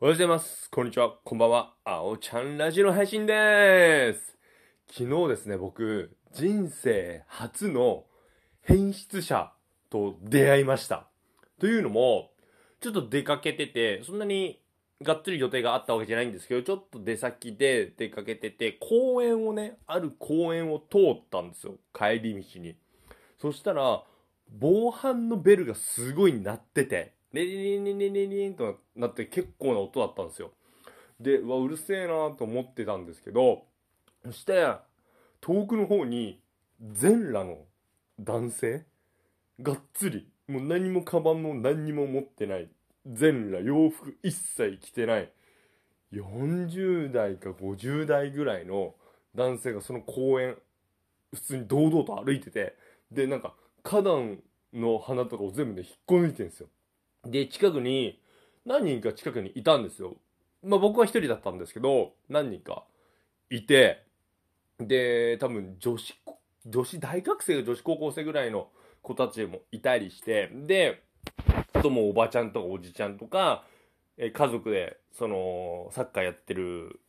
おはようございます。こんにちは。こんばんは。あおちゃんラジオの配信です。昨日ですね、僕、人生初の変質者と出会いました。というのも、ちょっと出かけてて、そんなにがっつり予定があったわけじゃないんですけど、ちょっと出先で出かけてて、公園をね、ある公園を通ったんですよ。帰り道に。そしたら、防犯のベルがすごい鳴ってて、レリリンリンリリンリンとなって結構な音だったんですよ。で、うわ、うるせえなと思ってたんですけど、そして、遠くの方に、全裸の男性がっつり、もう何もカバンも何にも持ってない、全裸、洋服一切着てない、40代か50代ぐらいの男性がその公園、普通に堂々と歩いてて、で、なんか、花壇の花とかを全部ね、引っこ抜いてるんですよ。で、近くに、何人か近くにいたんですよ。まあ僕は一人だったんですけど、何人かいて、で、多分女子、女子大学生が女子高校生ぐらいの子たちもいたりして、で、あともおばちゃんとかおじちゃんとか、え家族で、その、サッカーやってる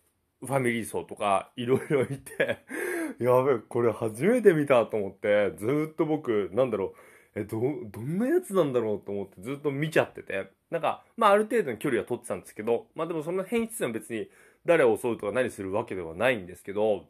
ファミリー層とか、いろいろいて、やべえ、これ初めて見たと思って、ずっと僕、なんだろう、え、ど、どんなやつなんだろうと思ってずっと見ちゃってて、なんか、まあある程度の距離は取ってたんですけど、まあでもその変質は別に誰を襲うとか何するわけではないんですけど、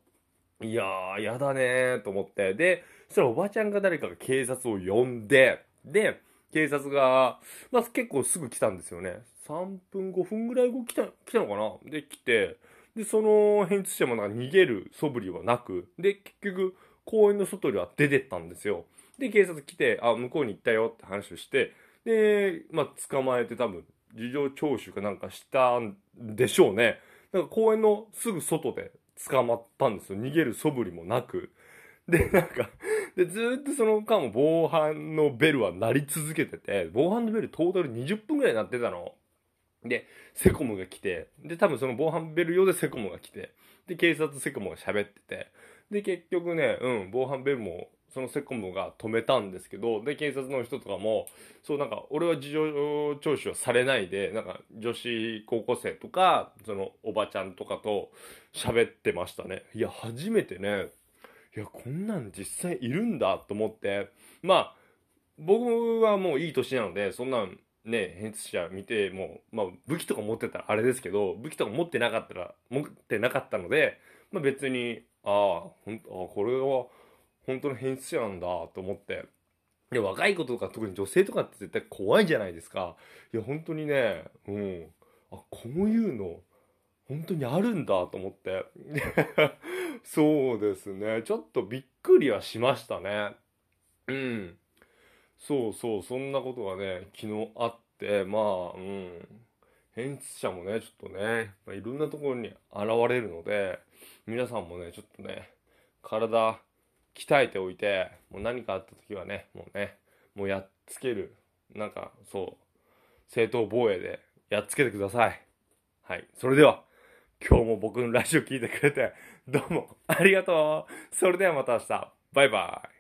いやー、やだねーと思って、で、そしたらおばちゃんが誰かが警察を呼んで、で、警察が、まあ結構すぐ来たんですよね。3分、5分ぐらい後来た、来たのかな？で、来て、で、その変質者もなんか逃げる素振りはなく、で、結局、公園の外には出てったんですよ。で、警察来て、あ、向こうに行ったよって話をして、で、まあ、捕まえて多分、事情聴取かなんかしたんでしょうね。なんか公園のすぐ外で捕まったんですよ。逃げる素振りもなく。で、なんか、で、ずっとその間も防犯のベルは鳴り続けてて、防犯のベルトータル20分ぐらい鳴ってたの。で、セコムが来て、で、多分その防犯ベル用でセコムが来て、で、警察セコムが喋ってて、で、結局ね、うん、防犯ベルも、そのセコムが止めたんですけど、で、警察の人とかも、そうなんか、俺は事情聴取はされないで、なんか、女子高校生とか、その、おばちゃんとかと喋ってましたね。いや、初めてね、いや、こんなん実際いるんだと思って、まあ、僕はもういい年なので、そんなんね、変質者見ても、まあ武器とか持ってたらあれですけど、武器とか持ってなかったら、持ってなかったので、まあ別に、ああ、ほんあこれは本当の変質者なんだと思って。で、若い子とか特に女性とかって絶対怖いじゃないですか。いや、本当にね、うん。あ、こういうの、本当にあるんだと思って。そうですね。ちょっとびっくりはしましたね。うん。そうそう、そんなことがね、昨日あって、まあ、うん。変質者もね、ちょっとね、まあ、いろんなところに現れるので、皆さんもね、ちょっとね、体鍛えておいて、もう何かあった時はね、もうね、もうやっつける。なんか、そう、正当防衛でやっつけてください。はい。それでは、今日も僕のラジオ聞いてくれて、どうもありがとう。それではまた明日。バイバイ。